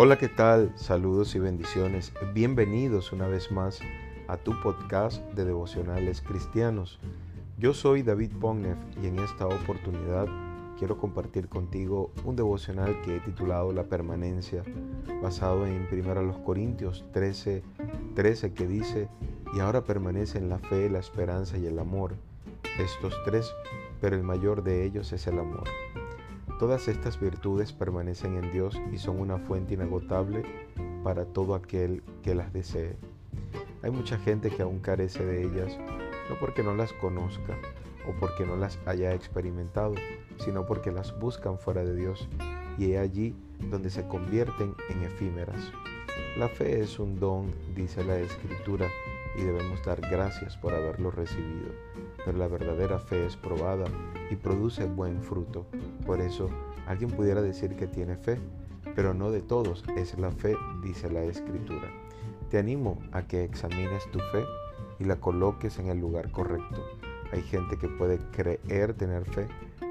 Hola, ¿qué tal? Saludos y bendiciones. Bienvenidos una vez más a tu podcast de devocionales cristianos. Yo soy David Pongnev y en esta oportunidad quiero compartir contigo un devocional que he titulado La permanencia, basado en 1 Corintios 13, 13 que dice, y ahora permanecen la fe, la esperanza y el amor, estos tres, pero el mayor de ellos es el amor. Todas estas virtudes permanecen en Dios y son una fuente inagotable para todo aquel que las desee. Hay mucha gente que aún carece de ellas, no porque no las conozca o porque no las haya experimentado, sino porque las buscan fuera de Dios y es allí donde se convierten en efímeras. La fe es un don, dice la Escritura, y debemos dar gracias por haberlo recibido. Pero la verdadera fe es probada y produce buen fruto. Por eso, alguien pudiera decir que tiene fe, pero no de todos es la fe, dice la Escritura. Te animo a que examines tu fe y la coloques en el lugar correcto. Hay gente que puede creer tener fe,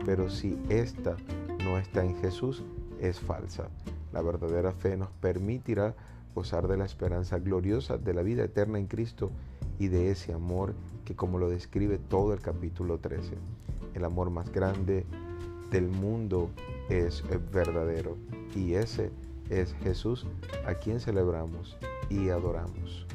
pero si ésta no está en Jesús, es falsa. La verdadera fe nos permitirá gozar de la esperanza gloriosa de la vida eterna en Cristo y de ese amor que como lo describe todo el capítulo 13, el amor más grande del mundo es verdadero y ese es Jesús a quien celebramos y adoramos.